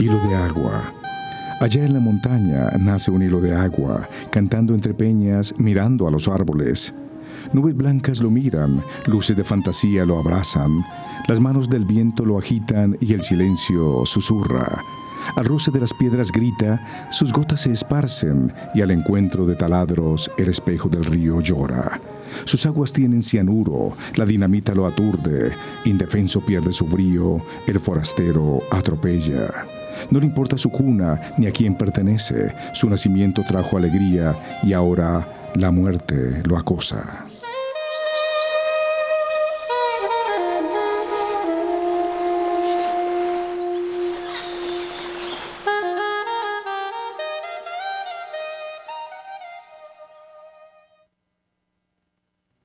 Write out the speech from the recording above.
Hilo de agua. Allá en la montaña nace un hilo de agua, cantando entre peñas, mirando a los árboles. Nubes blancas lo miran, luces de fantasía lo abrazan, las manos del viento lo agitan y el silencio susurra. Al roce de las piedras grita, sus gotas se esparcen y al encuentro de taladros el espejo del río llora. Sus aguas tienen cianuro, la dinamita lo aturde, indefenso pierde su brío, el forastero atropella. No le importa su cuna ni a quién pertenece, su nacimiento trajo alegría y ahora la muerte lo acosa.